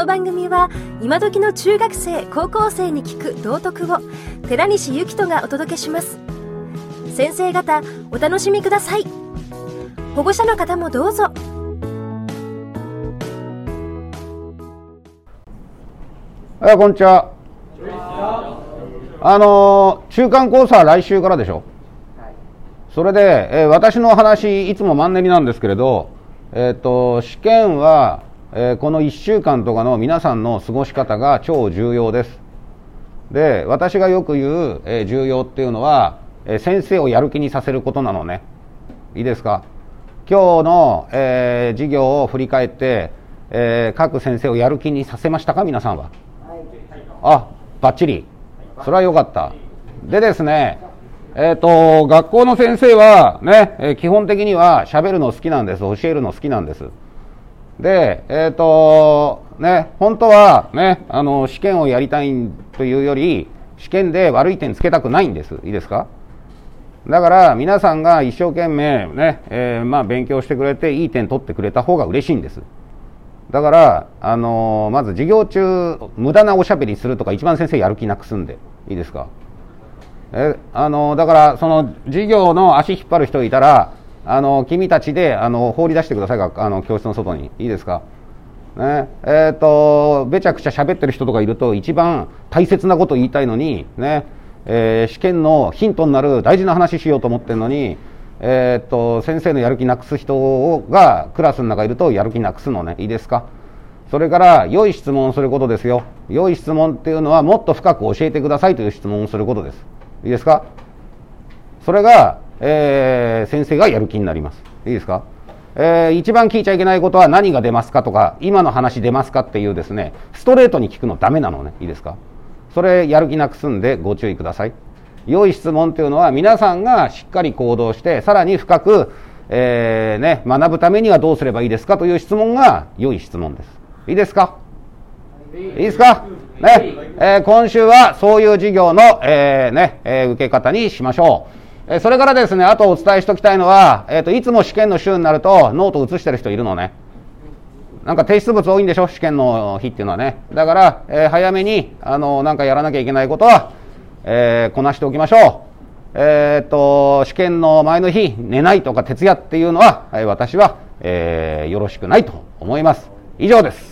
の番組は今時の中学生高校生に聞く道徳を寺西幸人がお届けします先生方お楽しみください保護者の方もどうぞはい、こんにちは。あのー中間考査は来週からでしょ？それで、えー私の話、いつもマンネリなんですけれど、えっ、と、試験は、えーこの1週間とかの皆さんの過ごし方が超重要です。で、私がよく言う、えー重要っていうのは、えー先生をやる気にさせることなのね。いいですか？今日の、えー授業を振り返って、えー各先生をやる気にさせましたか？皆さんは。あ、バッチリ。それは良かった。でですね、えっ、と、学校の先生はね、えー基本的には喋るの好きなんです。教えるの好きなんです。で、えっ、と、ね、本当はね、あの、試験をやりたいというより、試験で悪い点つけたくないんです。いいですか？だから皆さんが一生懸命ね、えーまあ勉強してくれていい点取ってくれた方が嬉しいんです。だから、あのーまず授業中無駄なおしゃべりするとか一番先生やる気なくすんでいいですか？えあのーだからその授業の足引っ張る人いたらあの君たちであの放り出してくださいあの教室の外に。いいですか？ね。えー、とべちゃくちゃ喋ってる人とかいると一番大切なこと言いたいのにね、えー試験のヒントになる大事な話しようと思ってるのにえーっと先生のやる気なくす人がクラスの中いるとやる気なくすのね。いいですか？それから良い質問をすることですよ。良い質問っていうのはもっと深く教えてくださいという質問をすることです。いいですか？それが、えー先生がやる気になります。いいですか、えー一番聞いちゃいけないことは何が出ますかとか今の話出ますかっていうですねストレートに聞くのダメなのね。いいですか？それやる気なくすんでご注意ください。良い質問というのは皆さんがしっかり行動してさらに深く、えーね、学ぶためにはどうすればいいですかという質問が良い質問です。いいですか？いいですか、ね？えー今週はそういう授業の、えーねえ受け方にしましょう、えそれからですねあとお伝えしておきたいのは、えー、といつも試験の週になるとノート写してる人いるのね。なんか提出物多いんでしょ？試験の日っていうのはね。だから、えー早めにあのなんかやらなきゃいけないことは、えーこなしておきましょう。えーっと試験の前の日寝ないとか徹夜っていうのは、え私は、えーよろしくないと思います。以上です。